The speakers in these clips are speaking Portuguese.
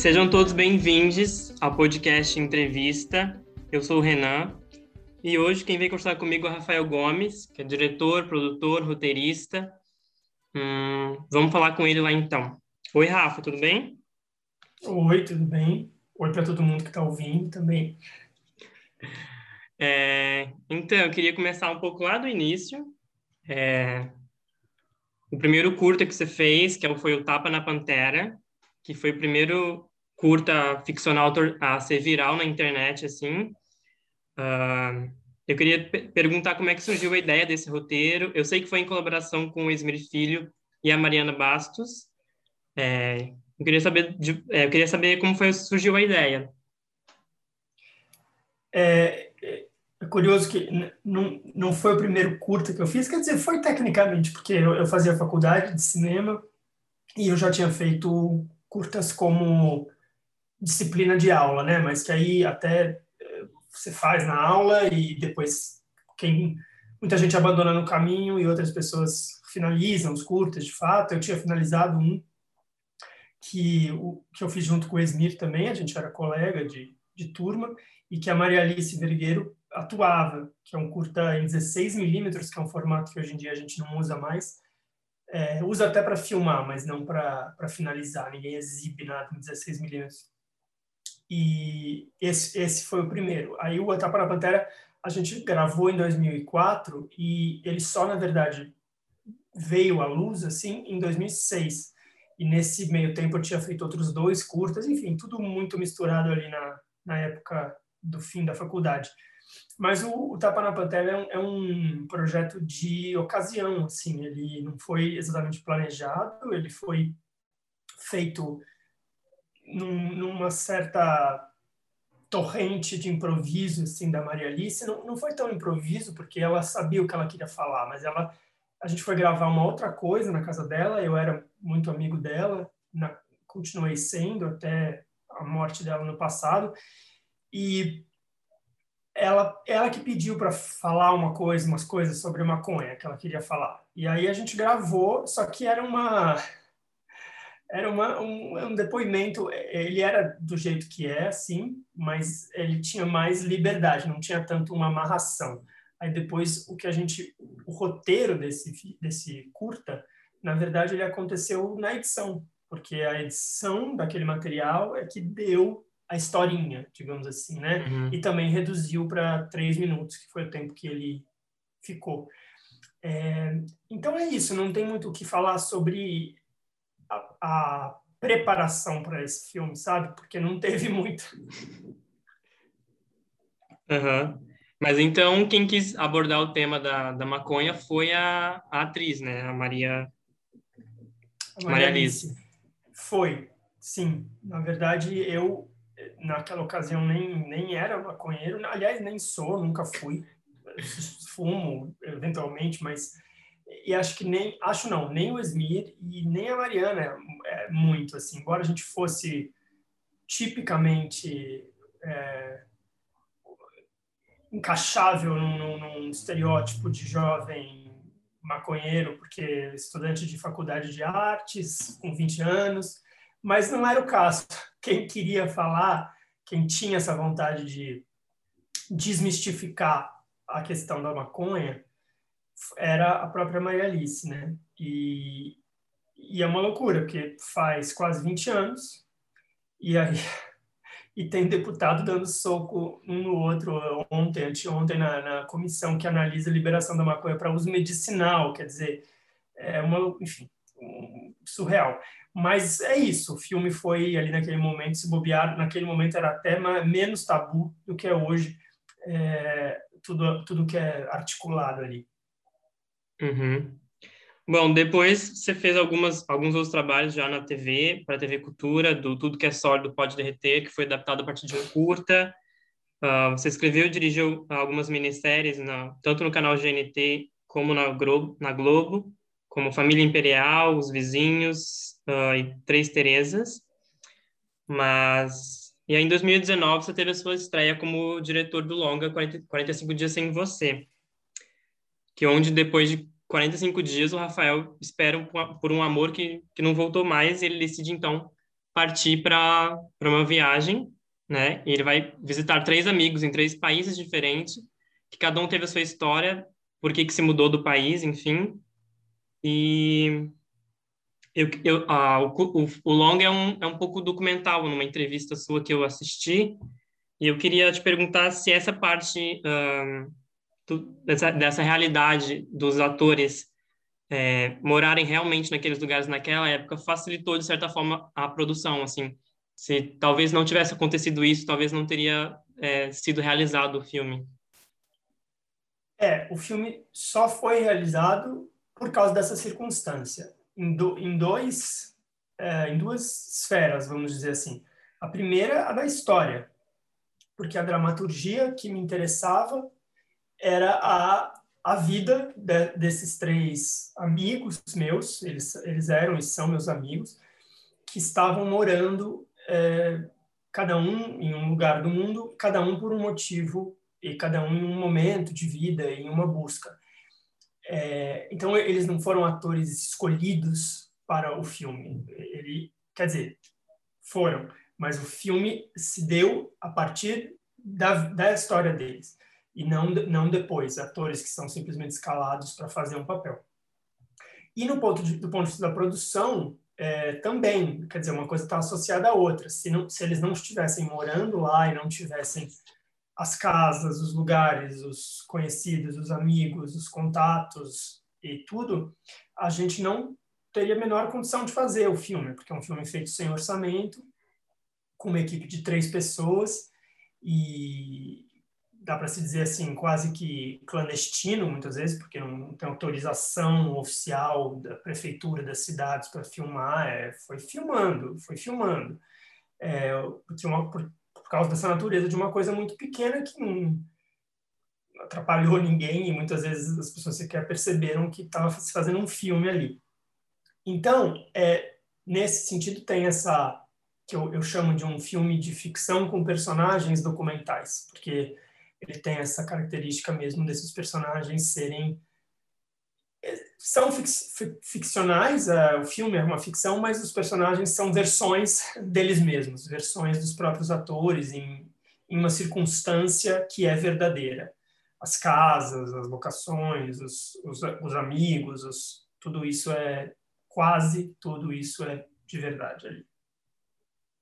Sejam todos bem-vindos ao podcast Entrevista. Eu sou o Renan e hoje quem vem conversar comigo é o Rafael Gomes, que é diretor, produtor, roteirista. Hum, vamos falar com ele lá então. Oi, Rafa, tudo bem? Oi, tudo bem? Oi para todo mundo que está ouvindo também. É, então, eu queria começar um pouco lá do início. É, o primeiro curta que você fez, que foi o Tapa na Pantera, que foi o primeiro curta ficcional a ser viral na internet, assim. Uh, eu queria perguntar como é que surgiu a ideia desse roteiro. Eu sei que foi em colaboração com o Esmir Filho e a Mariana Bastos. É, eu queria saber, de, é, eu queria saber como foi surgiu a ideia. É, é curioso que não, não foi o primeiro curta que eu fiz, quer dizer, foi tecnicamente, porque eu, eu fazia faculdade de cinema e eu já tinha feito curtas como disciplina de aula, né? Mas que aí até eh, você faz na aula e depois quem muita gente abandona no caminho e outras pessoas finalizam os curtas, de fato. Eu tinha finalizado um que, o, que eu fiz junto com o Esmir também, a gente era colega de, de turma, e que a Maria Alice Vergueiro atuava, que é um curta em 16 milímetros, que é um formato que hoje em dia a gente não usa mais. É, usa até para filmar, mas não para finalizar. Ninguém exibe nada em 16 milímetros. E esse, esse foi o primeiro. Aí o Etapa na Pantera a gente gravou em 2004 e ele só, na verdade, veio à luz assim em 2006. E nesse meio tempo eu tinha feito outros dois curtas, enfim, tudo muito misturado ali na, na época do fim da faculdade. Mas o, o Tapa na Pantera é um, é um, projeto de ocasião, assim, ele não foi exatamente planejado, ele foi feito num, numa certa torrente de improviso, assim, da Maria Alice. Não, não foi tão improviso, porque ela sabia o que ela queria falar, mas ela a gente foi gravar uma outra coisa na casa dela, eu era muito amigo dela, na, continuei sendo até a morte dela no passado, e ela, ela que pediu para falar uma coisa, umas coisas sobre maconha que ela queria falar. E aí a gente gravou, só que era uma era uma, um, um, depoimento. Ele era do jeito que é, sim, mas ele tinha mais liberdade, não tinha tanto uma amarração. Aí depois o que a gente, o roteiro desse desse curta, na verdade ele aconteceu na edição, porque a edição daquele material é que deu a historinha, digamos assim, né? Uhum. E também reduziu para três minutos, que foi o tempo que ele ficou. É, então é isso, não tem muito o que falar sobre a, preparação para esse filme, sabe? Porque não teve muito. Uhum. Mas então, quem quis abordar o tema da, da maconha foi a, a atriz, né? A Maria, a Maria, Maria Alice. Foi, sim. Na verdade, eu, naquela ocasião, nem, nem era maconheiro. Aliás, nem sou, nunca fui. Fumo, eventualmente, mas... E acho que nem... Acho não, nem o Esmir e nem a Mariana é, muito, assim. Embora a gente fosse tipicamente... É, encaixável num, num, num, estereótipo de jovem maconheiro, porque estudante de faculdade de artes, com 20 anos, mas não era o caso. Quem queria falar, quem tinha essa vontade de desmistificar a questão da maconha, era a própria Maria Alice, né? E, e é uma loucura, porque faz quase 20 anos, e aí e tem deputado dando soco um no outro ontem, anteontem, na, na comissão que analisa a liberação da maconha para uso medicinal, quer dizer, é uma, enfim, um, surreal. Mas é isso, o filme foi ali naquele momento, se bobear, naquele momento era até menos tabu do que é hoje, é, tudo, tudo que é articulado ali. Uhum. Bom, depois você fez algumas, alguns outros trabalhos já na TV, para a TV Cultura, do Tudo que é Sólido Pode Derreter, que foi adaptado a partir de um curta. Uh, você escreveu e dirigiu algumas minisséries, na, tanto no canal GNT como na Globo, na Globo como Família Imperial, Os Vizinhos uh, e Três Terezas. Mas... E aí, em 2019, você teve a sua estreia como diretor do longa 40, 45 Dias Sem Você, que onde, depois de 45 dias, o Rafael espera por um amor que, que não voltou mais e ele decide, então, partir para uma viagem, né? E ele vai visitar três amigos em três países diferentes, que cada um teve a sua história, por que que se mudou do país, enfim. E eu, eu, ah, o, o, o longa é um, é um pouco documental, numa entrevista sua que eu assisti, e eu queria te perguntar se essa parte do, dessa, dessa realidade dos atores é, morarem realmente naqueles lugares naquela época facilitou, de certa forma, a produção, assim. Se talvez não tivesse acontecido isso, talvez não teria é, sido realizado o filme. É, o filme só foi realizado por causa dessa circunstância em, do, em dois é, em duas esferas, vamos dizer assim. A primeira, a da história, porque a dramaturgia que me interessava era a, a vida de, desses três amigos meus, eles, eles eram e são meus amigos, que estavam morando, é, cada um em um lugar do mundo, cada um por um motivo e cada um em um momento de vida, em uma busca. É, então eles não foram atores escolhidos para o filme. Ele, quer dizer, foram, mas o filme se deu a partir da, da história deles e não não depois atores que são simplesmente escalados para fazer um papel. E no ponto de, do ponto de vista da produção é, também, quer dizer, uma coisa está associada à outra. Se não se eles não estivessem morando lá e não tivessem as casas, os lugares, os conhecidos, os amigos, os contatos e tudo, a gente não teria a menor condição de fazer o filme, porque é um filme feito sem orçamento, com uma equipe de três pessoas e dá para se dizer assim quase que clandestino muitas vezes, porque não tem autorização oficial da prefeitura das cidades para filmar, é, foi filmando, foi filmando, é, uma, por, por causa dessa natureza de uma coisa muito pequena que não atrapalhou ninguém e muitas vezes as pessoas sequer perceberam que estava se fazendo um filme ali. Então, é, nesse sentido, tem essa que eu, eu, chamo de um filme de ficção com personagens documentais, porque ele tem essa característica mesmo desses personagens serem são ficcionais, uh, o filme é uma ficção, mas os personagens são versões deles mesmos, versões dos próprios atores em, em uma circunstância que é verdadeira. As casas, as locações, os, os, os amigos, os, tudo isso é, quase tudo isso é de verdade ali.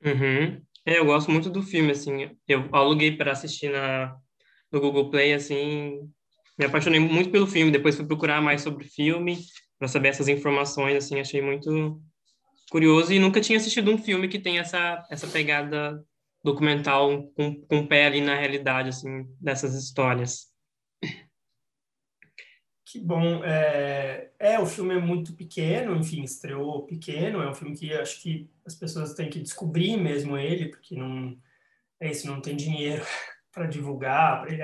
Uhum. É, eu gosto muito do filme, assim, eu aluguei para assistir na, no Google Play, assim, me apaixonei muito pelo filme, depois fui procurar mais sobre o filme, para saber essas informações, assim, achei muito curioso e nunca tinha assistido um filme que tem essa, essa pegada documental com, com pé ali na realidade, assim, dessas histórias. Que bom. É, é, o filme é muito pequeno, enfim, estreou pequeno, é um filme que acho que as pessoas têm que descobrir mesmo ele, porque não, é isso, não tem dinheiro para divulgar, para ele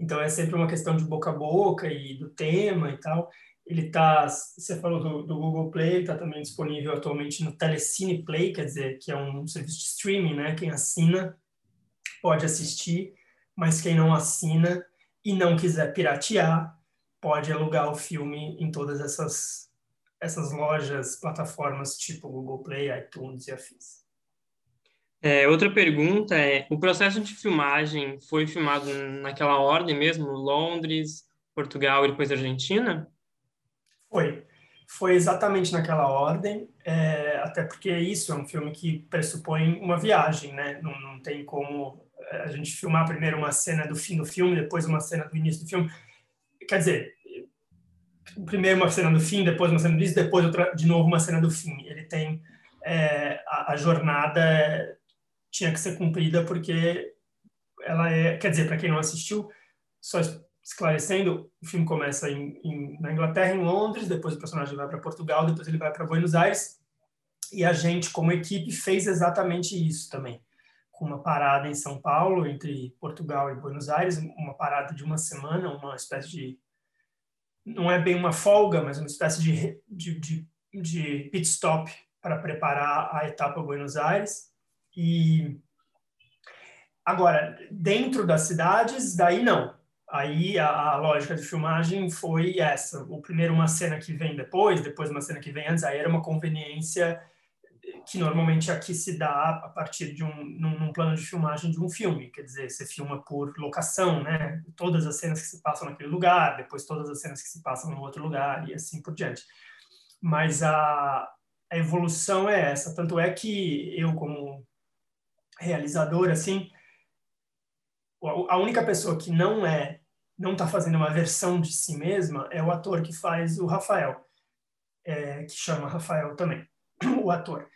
então é sempre uma questão de boca a boca e do tema e tal. Ele está, você falou do, do Google Play, está também disponível atualmente no Telecine Play, quer dizer, que é um serviço de streaming, né? Quem assina pode assistir, mas quem não assina e não quiser piratear, pode alugar o filme em todas essas essas lojas, plataformas tipo Google Play, iTunes e afins. É, outra pergunta é: o processo de filmagem foi filmado naquela ordem mesmo? Londres, Portugal e depois Argentina? Foi. Foi exatamente naquela ordem, é, até porque isso é um filme que pressupõe uma viagem, né? Não, não tem como é, a gente filmar primeiro uma cena do fim do filme, depois uma cena do início do filme. Quer dizer, primeiro uma cena do fim, depois uma cena do início, depois outra, de novo uma cena do fim. Ele tem é, a, a jornada tinha que ser cumprida porque ela é, quer dizer, para quem não assistiu, só esclarecendo, o filme começa em, em, na Inglaterra, em Londres, depois o personagem vai para Portugal, depois ele vai para Buenos Aires, e a gente, como equipe, fez exatamente isso também, com uma parada em São Paulo, entre Portugal e Buenos Aires, uma parada de uma semana, uma espécie de, não é bem uma folga, mas uma espécie de, de, de, de pit stop para preparar a etapa Buenos Aires, e agora, dentro das cidades, daí não. Aí a, a, lógica de filmagem foi essa. O primeiro uma cena que vem depois, depois uma cena que vem antes, aí era uma conveniência que normalmente aqui se dá a partir de um num, num, plano de filmagem de um filme, quer dizer, você filma por locação, né? Todas as cenas que se passam naquele lugar, depois todas as cenas que se passam no outro lugar e assim por diante. Mas a, a evolução é essa, tanto é que eu como realizador assim, a única pessoa que não é não está fazendo uma versão de si mesma é o ator que faz o Rafael, é, que chama Rafael também, o ator.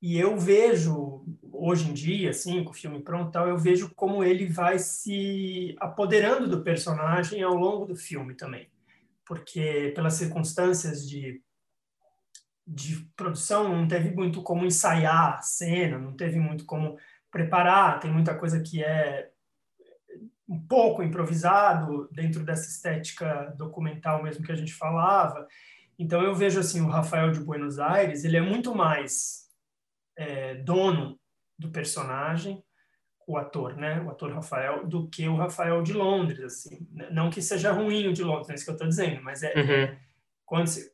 E eu vejo, hoje em dia, assim, com o filme pronto tal, eu vejo como ele vai se apoderando do personagem ao longo do filme também. Porque, pelas circunstâncias de, de produção, não teve muito como ensaiar a cena, não teve muito como preparar, tem muita coisa que é um pouco improvisado dentro dessa estética documental mesmo que a gente falava. Então eu vejo assim o Rafael de Buenos Aires, ele é muito mais é, dono do personagem, o ator, né, o ator Rafael, do que o Rafael de Londres, assim. Não que seja ruim o de Londres, não é isso que eu estou dizendo, mas é uhum. quando você,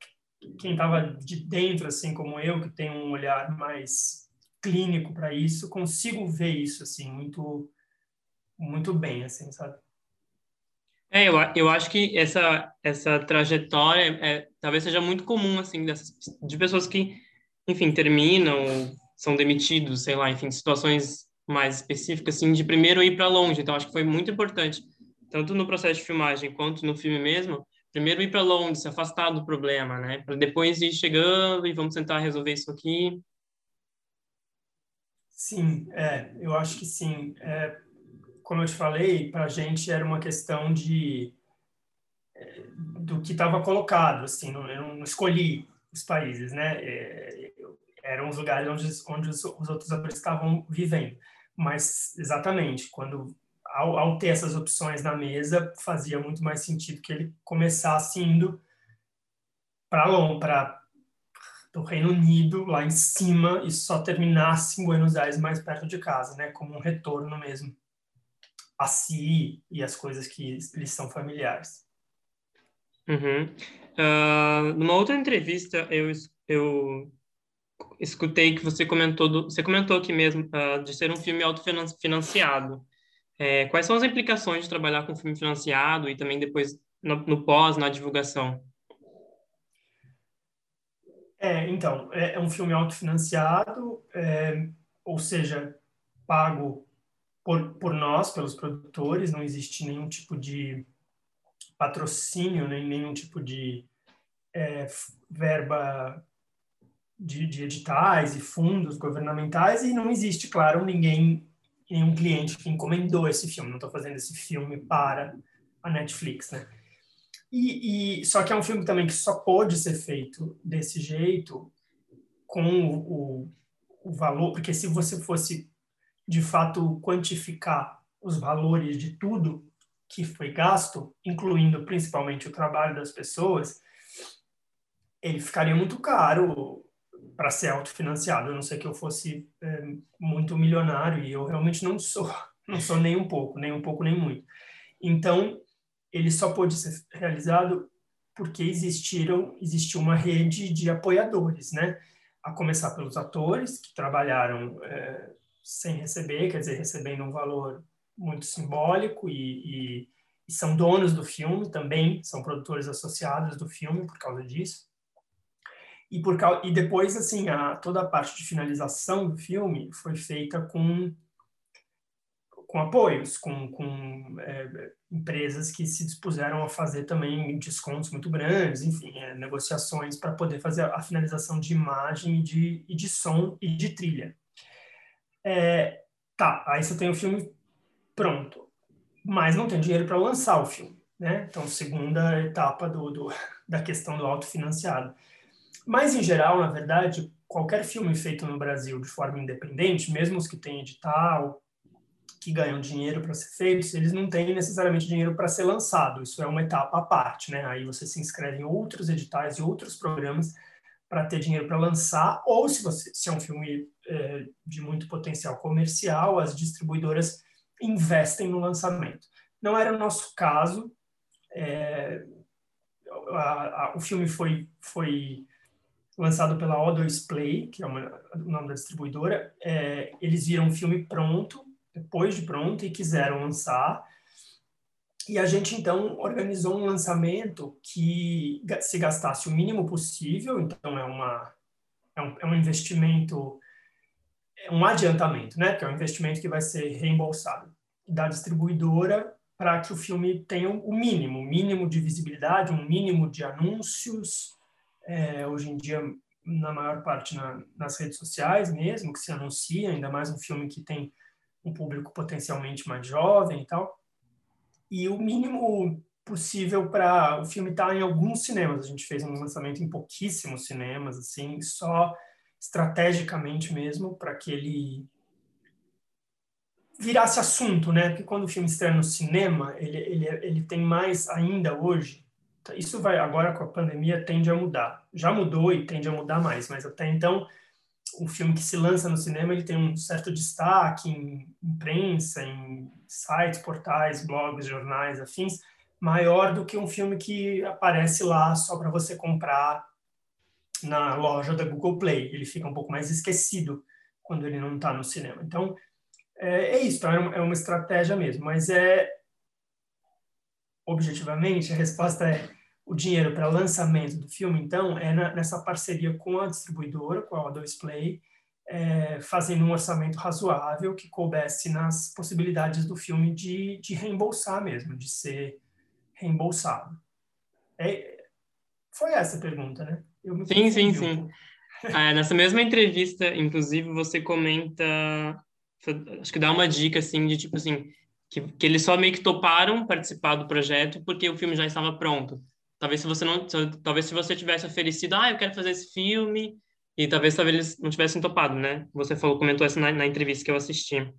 quem estava de dentro, assim como eu, que tem um olhar mais clínico para isso, consigo ver isso assim muito muito bem, assim, sabe? É, eu, eu acho que essa essa trajetória é, talvez seja muito comum assim dessas, de pessoas que, enfim, terminam, são demitidos, sei lá, enfim, situações mais específicas assim, de primeiro ir para longe. Então acho que foi muito importante, tanto no processo de filmagem quanto no filme mesmo, primeiro ir para longe, se afastar do problema, né, para depois ir chegando e vamos tentar resolver isso aqui. Sim, é, eu acho que sim. É, como eu te falei, para a gente era uma questão de é, do que estava colocado, assim, não, eu não escolhi os países, né? É, eram os lugares onde, onde os, os, outros atores estavam vivendo. Mas, exatamente, quando ao, ao ter essas opções na mesa, fazia muito mais sentido que ele começasse indo para do Reino Unido, lá em cima, e só terminasse em Buenos Aires, mais perto de casa, né? Como um retorno mesmo a si e as coisas que lhes são familiares. Uhum. Uh, numa outra entrevista, eu, eu escutei que você comentou, do, você comentou aqui mesmo, uh, de ser um filme autofinanciado. É, quais são as implicações de trabalhar com filme financiado e também depois no, no pós, na divulgação? É, então, é, é um filme autofinanciado, é, ou seja, pago por, por nós, pelos produtores, não existe nenhum tipo de patrocínio, nem nenhum tipo de é, verba de, de, editais e fundos governamentais, e não existe, claro, ninguém, nenhum cliente que encomendou esse filme. Não estou fazendo esse filme para a Netflix, né? E, e, só que é um filme também que só pode ser feito desse jeito com o, o, o valor, porque se você fosse de fato quantificar os valores de tudo que foi gasto, incluindo principalmente o trabalho das pessoas, ele ficaria muito caro para ser autofinanciado. A não ser que eu fosse é, muito milionário e eu realmente não sou, não sou nem um pouco, nem um pouco nem muito. Então, ele só pôde ser realizado porque existiram existiu uma rede de apoiadores, né? A começar pelos atores que trabalharam é, sem receber, quer dizer, recebendo um valor muito simbólico e, e, e, são donos do filme também, são produtores associados do filme por causa disso. E, por, e depois, assim, a, toda a parte de finalização do filme foi feita com, com apoios, com, com é, empresas que se dispuseram a fazer também descontos muito grandes, enfim, é, negociações para poder fazer a finalização de imagem e de, e de som e de trilha. É, tá, aí você tem o filme pronto, mas não tem dinheiro para lançar o filme, né? Então, segunda etapa do, do, da questão do autofinanciado. Mas, em geral, na verdade, qualquer filme feito no Brasil de forma independente, mesmo os que têm edital, que ganham dinheiro para ser feitos, eles não têm necessariamente dinheiro para ser lançado. Isso é uma etapa à parte, né? Aí você se inscreve em outros editais e outros programas para ter dinheiro para lançar, ou se você se é um filme é, de muito potencial comercial, as distribuidoras investem no lançamento. Não era o nosso caso. É, a, a, o filme foi, foi lançado pela O2 Play, que é uma, o nome da distribuidora. É, eles viram o filme pronto, depois de pronto, e quiseram lançar. E a gente, então, organizou um lançamento que se gastasse o mínimo possível, então é, uma, é, um, é um investimento, é um adiantamento, né? Que é um investimento que vai ser reembolsado da distribuidora para que o filme tenha o mínimo, mínimo de visibilidade, um mínimo de anúncios, é, hoje em dia, na maior parte na, nas redes sociais mesmo, que se anuncia, ainda mais um filme que tem um público potencialmente mais jovem e tal. E o mínimo possível para o filme estar tá em alguns cinemas. A gente fez um lançamento em pouquíssimos cinemas, assim, só estrategicamente mesmo para que ele virasse assunto, né? Porque quando o filme estreia no cinema, ele, ele, ele tem mais ainda hoje. Isso vai agora com a pandemia tende a mudar. Já mudou e tende a mudar mais, mas até então um filme que se lança no cinema ele tem um certo destaque em imprensa, em sites, portais, blogs, jornais, afins, maior do que um filme que aparece lá só para você comprar na loja da Google Play. Ele fica um pouco mais esquecido quando ele não está no cinema. Então, é, é isso, tá? é uma estratégia mesmo, mas é objetivamente a resposta é o dinheiro para lançamento do filme, então, é na, nessa parceria com a distribuidora, com a O2 Play, é, fazendo um orçamento razoável que coubesse nas possibilidades do filme de, de reembolsar mesmo, de ser reembolsado. É, foi essa a pergunta, né? sim, sim, sim. Ah, nessa mesma entrevista, inclusive, você comenta, acho que dá uma dica, assim, de tipo assim, que, que eles só meio que toparam participar do projeto porque o filme já estava pronto. Talvez se você não, talvez se você tivesse oferecido, ah, eu quero fazer esse filme, e talvez talvez eles não tivessem topado, né? Você falou, comentou essa na, na entrevista que eu assisti.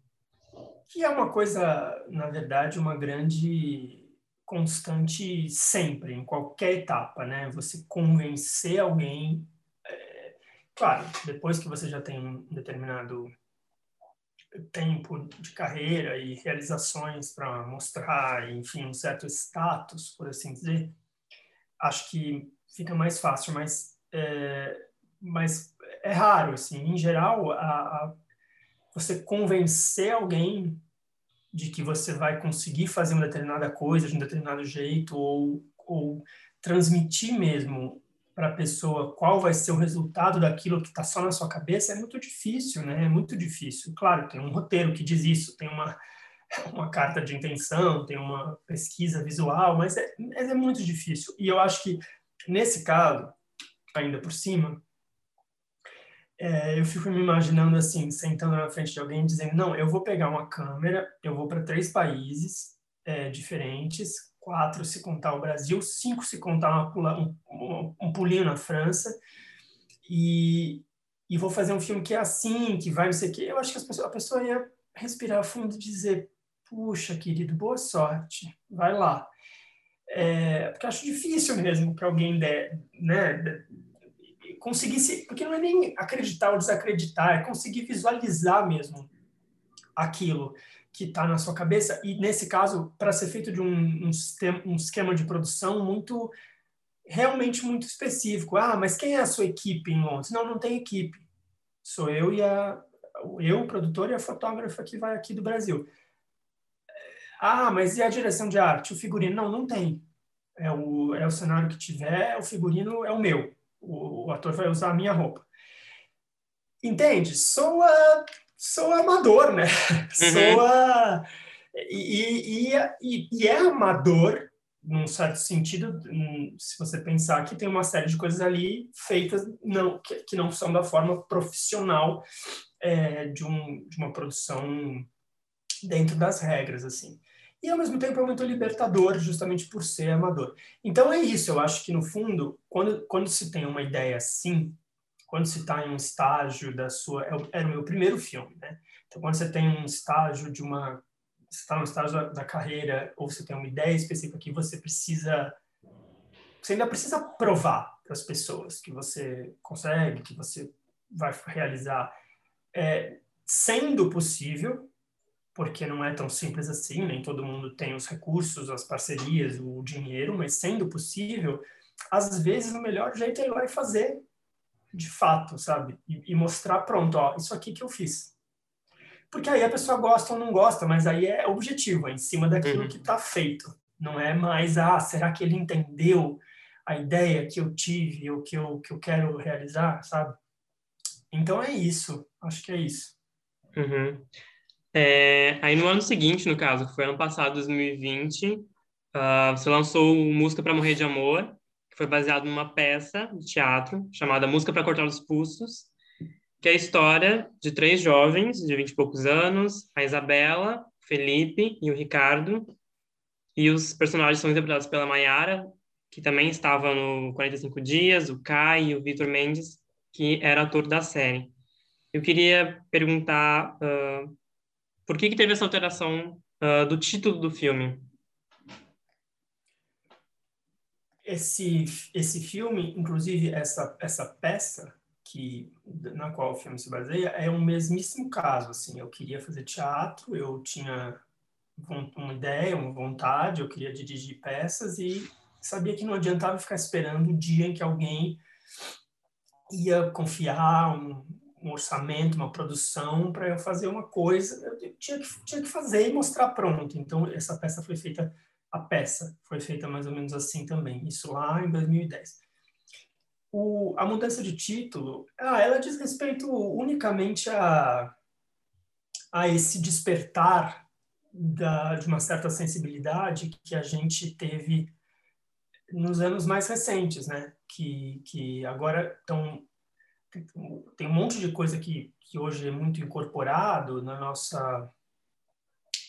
Que é uma coisa, na verdade, uma grande constante sempre, em qualquer etapa, né? Você convencer alguém, é, claro, depois que você já tem um determinado tempo de carreira e realizações para mostrar, enfim, um certo status, por assim dizer, acho que fica mais fácil, mas é, mas é raro, assim. Em geral, a, a, você convencer alguém de que você vai conseguir fazer uma determinada coisa de um determinado jeito ou, ou transmitir mesmo para a pessoa qual vai ser o resultado daquilo que está só na sua cabeça é muito difícil, né? É muito difícil. Claro, tem um roteiro que diz isso, tem uma uma carta de intenção, tem uma pesquisa visual, mas é, é muito difícil. E eu acho que, nesse caso, ainda por cima, é, eu fico me imaginando assim, sentando na frente de alguém dizendo: não, eu vou pegar uma câmera, eu vou para três países é, diferentes, quatro se contar o Brasil, cinco se contar uma, um, um pulinho na França, e, e vou fazer um filme que é assim, que vai não sei o quê. Eu acho que pessoas, a pessoa ia respirar fundo e dizer: puxa, querido, boa sorte, vai lá. É, porque acho difícil mesmo que alguém der, né, porque não é nem acreditar ou desacreditar, é conseguir visualizar mesmo aquilo que está na sua cabeça e nesse caso para ser feito de um, um, sistema, um esquema de produção muito realmente muito específico. Ah, mas quem é a sua equipe em Londres? Não, não tem equipe. Sou eu e a eu, o produtor e a fotógrafa que vai aqui do Brasil. Ah, mas e a direção de arte? O figurino? Não, não tem. É o, é o cenário que tiver, o figurino é o meu. O, o ator vai usar a minha roupa. Entende? Sou, a, sou amador, né? Uhum. Sou a, e, e, e, e é amador, num certo sentido, se você pensar que tem uma série de coisas ali feitas não, que, que não são da forma profissional é, de, um, de uma produção dentro das regras, assim e ao mesmo tempo é muito libertador, justamente por ser amador. Então é isso, eu acho que no fundo, quando, quando se tem uma ideia assim, quando se está em um estágio da sua. É era o meu primeiro filme, né? Então, quando você tem um estágio de uma. Você está no estágio da, da, carreira, ou você tem uma ideia específica que você precisa. Você ainda precisa provar para as pessoas que você consegue, que você vai realizar. É, sendo possível, porque não é tão simples assim, nem todo mundo tem os recursos, as parcerias, o dinheiro, mas sendo possível, às vezes o melhor jeito é ir lá e fazer. de fato, sabe? E, e mostrar, pronto, ó, isso aqui que eu fiz. Porque aí a pessoa gosta ou não gosta, mas aí é objetivo, é em cima daquilo uhum. que está feito. Não é mais, ah, será que ele entendeu a ideia que eu tive, o que eu, que eu quero realizar, sabe? Então é isso, acho que é isso. Uhum. É, aí no ano seguinte, no caso, que foi ano passado, 2020, uh, ah, você lançou Música para Morrer de Amor, que foi baseado numa peça de teatro chamada Música para Cortar os Pulsos, que é a história de três jovens de vinte e poucos anos, a Isabela, Felipe e o Ricardo, e os personagens são interpretados pela Mayara, que também estava no 45 Dias, o Kai e o Vitor Mendes, que era ator da série. Eu queria perguntar uh, por que, que teve essa alteração uh, do título do filme? Esse, esse filme, inclusive essa, essa peça que na qual o filme se baseia, é um mesmíssimo caso. Assim, eu queria fazer teatro, eu tinha uma ideia, uma vontade, eu queria dirigir peças e sabia que não adiantava ficar esperando o dia em que alguém ia confiar um, um orçamento, uma produção para eu fazer uma coisa. Eu tinha que, tinha que fazer e mostrar pronto. Então, essa peça foi feita, a peça foi feita mais ou menos assim também, isso lá em 2010. O, a mudança de título, ah, ela diz respeito unicamente a, a esse despertar da, de uma certa sensibilidade que a gente teve nos anos mais recentes, né? Que, que agora estão tem um monte de coisa que, que hoje é muito incorporado na nossa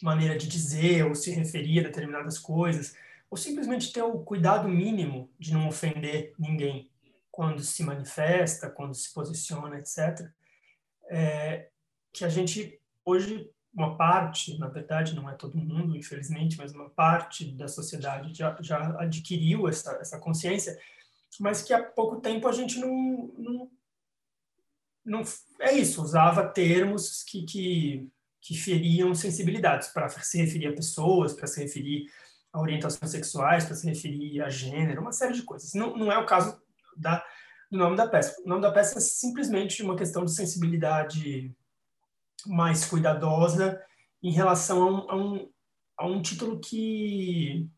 maneira de dizer ou se referir a determinadas coisas, ou simplesmente ter o cuidado mínimo de não ofender ninguém quando se manifesta, quando se posiciona, etc. É, que a gente hoje uma parte, na verdade, não é todo mundo, infelizmente, mas uma parte da sociedade já, já adquiriu essa, essa consciência, mas que há pouco tempo a gente não, não, não é isso, usava termos que, que, que feriam sensibilidades para se referir a pessoas, para se referir a orientações sexuais, para se referir a gênero, uma série de coisas. Não, não é o caso da, do nome da peça. O nome da peça é simplesmente uma questão de sensibilidade mais cuidadosa em relação a um, a um, a um título que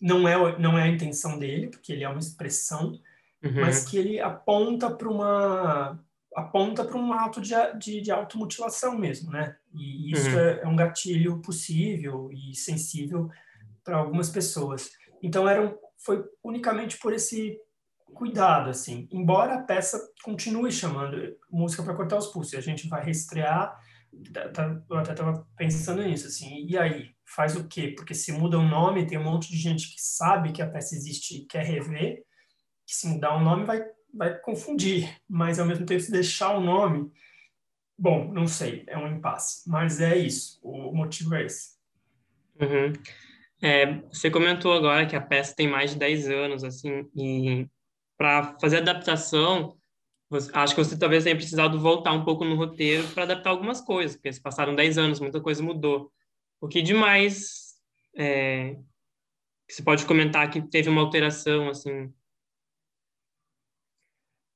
não é, não é a intenção dele, porque ele é uma expressão, uhum. mas que ele aponta para uma aponta para um ato de, de, de automutilação mesmo, né? E isso uhum. é, é, um gatilho possível e sensível para algumas pessoas. Então era foi unicamente por esse cuidado, assim. Embora a peça continue chamando música para cortar os pulsos, a gente vai reestrear Tá, tá, eu até estava pensando nisso, assim, e aí? Faz o quê? Porque se muda o um nome, tem um monte de gente que sabe que a peça existe e quer rever, que se mudar o um nome vai, vai confundir, mas ao mesmo tempo se deixar o nome, bom, não sei, é um impasse, mas é isso, o motivo é esse. Uhum. É, você comentou agora que a peça tem mais de 10 anos, assim, e para fazer adaptação, acho que você talvez tenha precisado voltar um pouco no roteiro para adaptar algumas coisas, porque se passaram 10 anos, muita coisa mudou. O que demais é, você pode comentar que teve uma alteração, assim?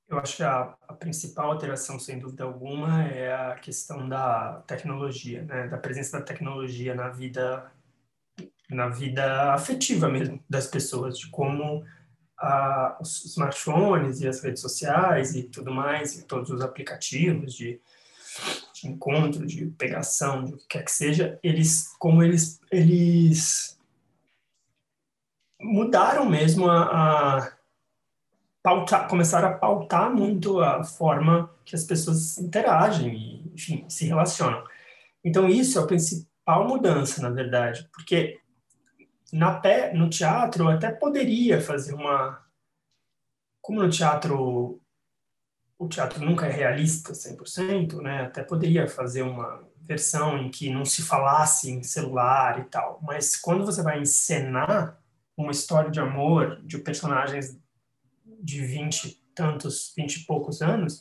Eu acho que a, a, principal alteração, sem dúvida alguma, é a questão da tecnologia, né? da presença da tecnologia na vida, na vida afetiva mesmo das pessoas, de como a, os smartphones e as redes sociais e tudo mais, e todos os aplicativos de, de encontro, de pegação, de o que quer que seja, eles, como eles, eles mudaram mesmo a, a pautar, começaram a pautar muito a forma que as pessoas interagem e, enfim, se relacionam. Então, isso é a principal mudança, na verdade, porque na pé, no teatro eu até poderia fazer uma como no teatro o teatro nunca é realista 100%, né? Até poderia fazer uma versão em que não se falasse em celular e tal, mas quando você vai encenar uma história de amor de personagens de 20 tantos, 20 e poucos anos,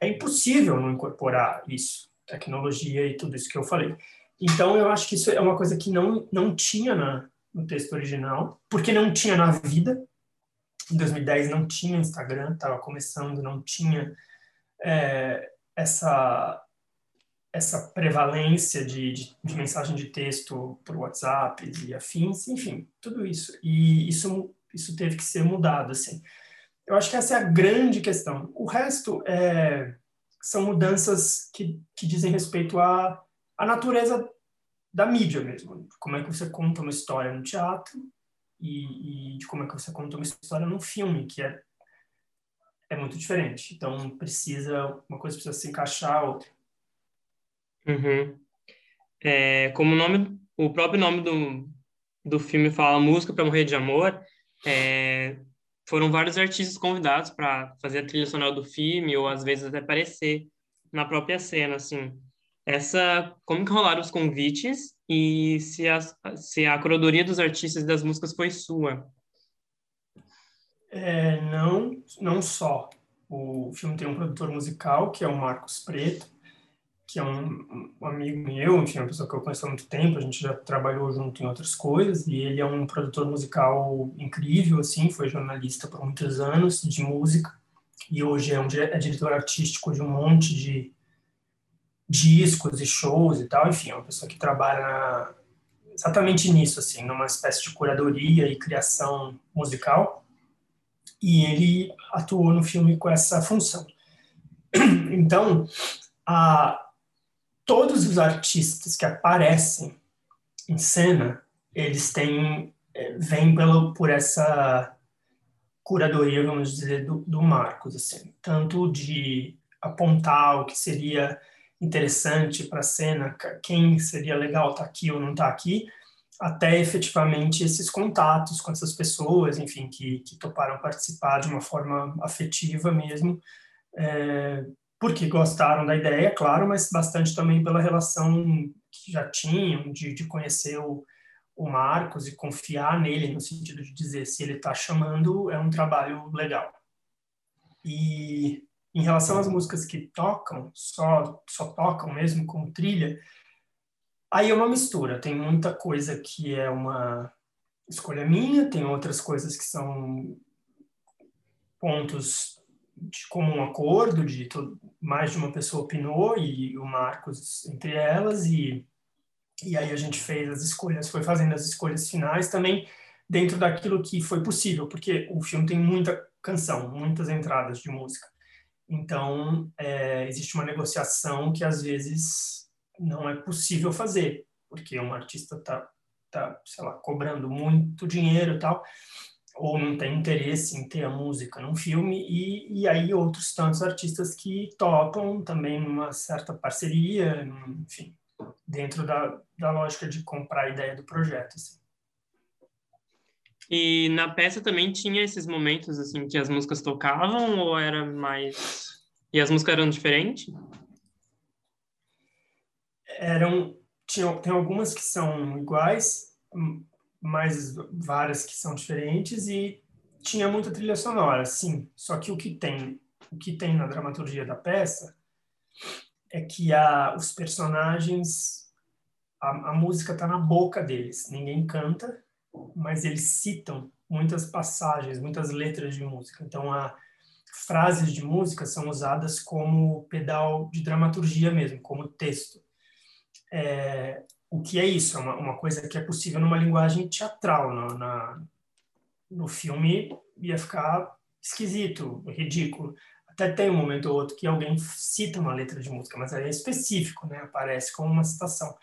é impossível não incorporar isso, tecnologia e tudo isso que eu falei. Então, eu acho que isso é uma coisa que não, não tinha na, no texto original, porque não tinha na vida. Em 2010 não tinha Instagram, estava começando, não tinha é, essa essa prevalência de, de, de, mensagem de texto por WhatsApp e afins, enfim, tudo isso. E isso, isso teve que ser mudado, assim. Eu acho que essa é a grande questão. O resto é, são mudanças que, que dizem respeito à, à natureza da mídia mesmo. Como é que você conta uma história no teatro e, e de como é que você conta uma história num filme, que é, é muito diferente. Então, precisa, uma coisa precisa se encaixar a outra. Uhum. É, como o nome, o próprio nome do, do filme fala Música para Morrer de Amor, é, foram vários artistas convidados para fazer a trilha sonora do filme ou às vezes até aparecer na própria cena, assim. Essa, como que rolaram os convites e se a, se a curadoria dos artistas e das músicas foi sua? É, não, não só. O filme tem um produtor musical, que é o Marcos Preto, que é um, um, amigo meu, enfim, uma pessoa que eu conheço há muito tempo, a gente já trabalhou junto em outras coisas, e ele é um produtor musical incrível, assim, foi jornalista por muitos anos de música, e hoje é, um, é diretor artístico de um monte de discos e shows e tal, enfim, é uma pessoa que trabalha exatamente nisso, assim, numa espécie de curadoria e criação musical, e ele atuou no filme com essa função. Então, a, todos os artistas que aparecem em cena, eles têm eh, vêm pelo por essa curadoria, vamos dizer, do, do Marcos, assim, tanto de apontar o que seria interessante para a cena, quem seria legal estar tá aqui ou não estar tá aqui, até efetivamente esses contatos com essas pessoas, enfim, que, que toparam participar de uma forma afetiva mesmo, é, porque gostaram da ideia, claro, mas bastante também pela relação que já tinham de, de conhecer o, o Marcos e confiar nele, no sentido de dizer se ele está chamando, é um trabalho legal. E em relação às músicas que tocam, só, só tocam mesmo como trilha, aí é uma mistura. Tem muita coisa que é uma escolha minha, tem outras coisas que são pontos de comum acordo, de todo, mais de uma pessoa opinou e o Marcos entre elas e e aí a gente fez as escolhas, foi fazendo as escolhas finais também dentro daquilo que foi possível, porque o filme tem muita canção, muitas entradas de música. Então, é, existe uma negociação que às vezes não é possível fazer, porque um artista está, tá, sei lá, cobrando muito dinheiro e tal, ou não tem interesse em ter a música num filme, e, e aí outros tantos artistas que topam também numa certa parceria, enfim, dentro da, da lógica de comprar a ideia do projeto. Assim. E na peça também tinha esses momentos assim que as músicas tocavam ou era mais e as músicas eram diferentes? Eram tinha, tem algumas que são iguais, mais várias que são diferentes e tinha muita trilha sonora, sim. Só que o que tem, o que tem na dramaturgia da peça é que a, os personagens, a, a música está na boca deles. Ninguém canta, mas eles citam muitas passagens, muitas letras de música. Então, a frases de música são usadas como pedal de dramaturgia mesmo, como texto. É, o que é isso? É uma, uma coisa que é possível numa linguagem teatral. No, na, no filme ia ficar esquisito, ridículo. Até tem um momento ou outro que alguém cita uma letra de música, mas aí é específico, né? Aparece como uma citação.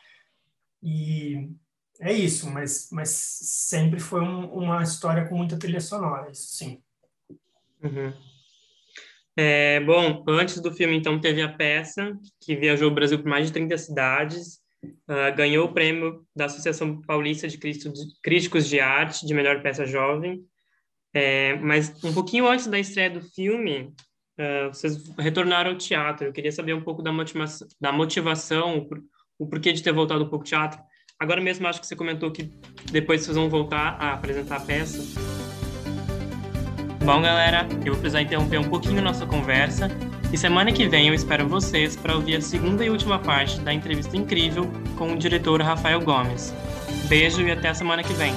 E é isso, mas, mas sempre foi um, uma história com muita trilha sonora, isso sim. Uhum. É, bom, antes do filme, então, teve a peça, que viajou o Brasil por mais de 30 cidades, Uh, ganhou o prêmio da Associação Paulista de Críticos de Arte de melhor peça jovem. É, mas um pouquinho antes da estreia do filme, uh, vocês retornaram ao teatro. Eu queria saber um pouco da motivação, da motivação o, porquê de ter voltado um pouco ao teatro. Agora mesmo acho que você comentou que depois vocês vão voltar a apresentar a peça. Bom, galera, eu vou precisar interromper um pouquinho nossa conversa e semana que vem eu espero vocês para ouvir a segunda e última parte da entrevista incrível com o diretor Rafael Gomes. Beijo e até a semana que vem.